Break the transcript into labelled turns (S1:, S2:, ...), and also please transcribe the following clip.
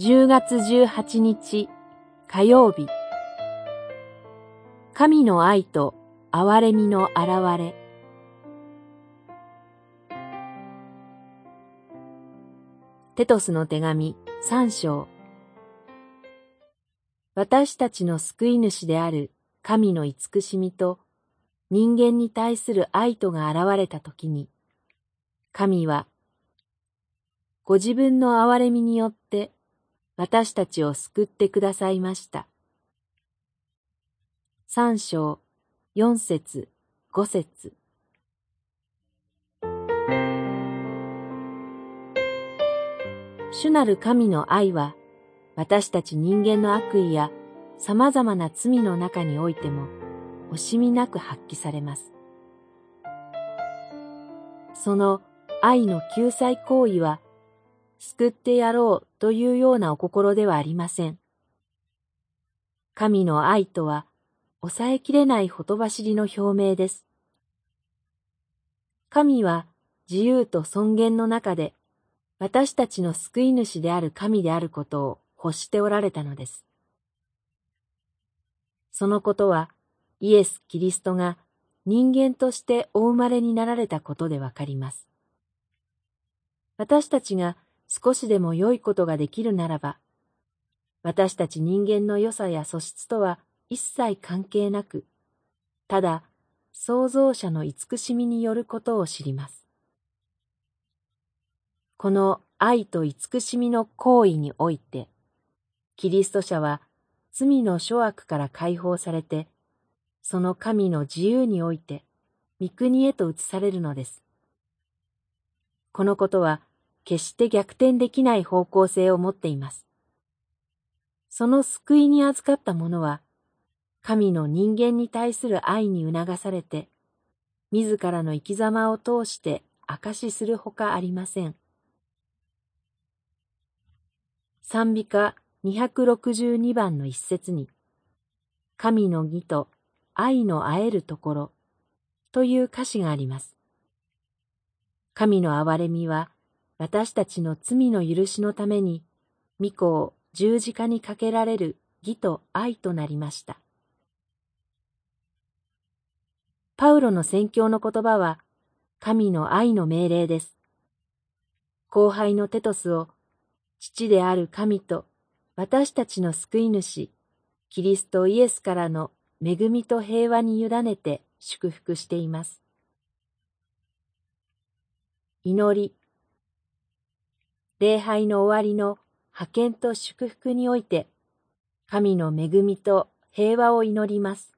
S1: 10月18日火曜日。神の愛と憐れみの現れ。テトスの手紙三章。私たちの救い主である神の慈しみと人間に対する愛とが現れたときに、神はご自分の憐れみによって私たちを救ってくださいました。三章、四節、五節。主なる神の愛は、私たち人間の悪意や様々な罪の中においても、惜しみなく発揮されます。その愛の救済行為は、救ってやろうというようなお心ではありません。神の愛とは、抑えきれないほとばしりの表明です。神は自由と尊厳の中で、私たちの救い主である神であることを欲しておられたのです。そのことは、イエス・キリストが人間としてお生まれになられたことでわかります。私たちが少しでも良いことができるならば、私たち人間の良さや素質とは一切関係なく、ただ創造者の慈しみによることを知ります。この愛と慈しみの行為において、キリスト者は罪の諸悪から解放されて、その神の自由において、御国へと移されるのです。このことは、決して逆転できない方向性を持っています。その救いに預かった者は、神の人間に対する愛に促されて、自らの生き様を通して証しするほかありません。賛美歌262番の一節に、神の義と愛の会えるところという歌詞があります。神の憐れみは私たちの罪の許しのために、御子を十字架にかけられる義と愛となりました。パウロの宣教の言葉は、神の愛の命令です。後輩のテトスを、父である神と私たちの救い主、キリストイエスからの恵みと平和に委ねて祝福しています。祈り礼拝の終わりの派遣と祝福において、神の恵みと平和を祈ります。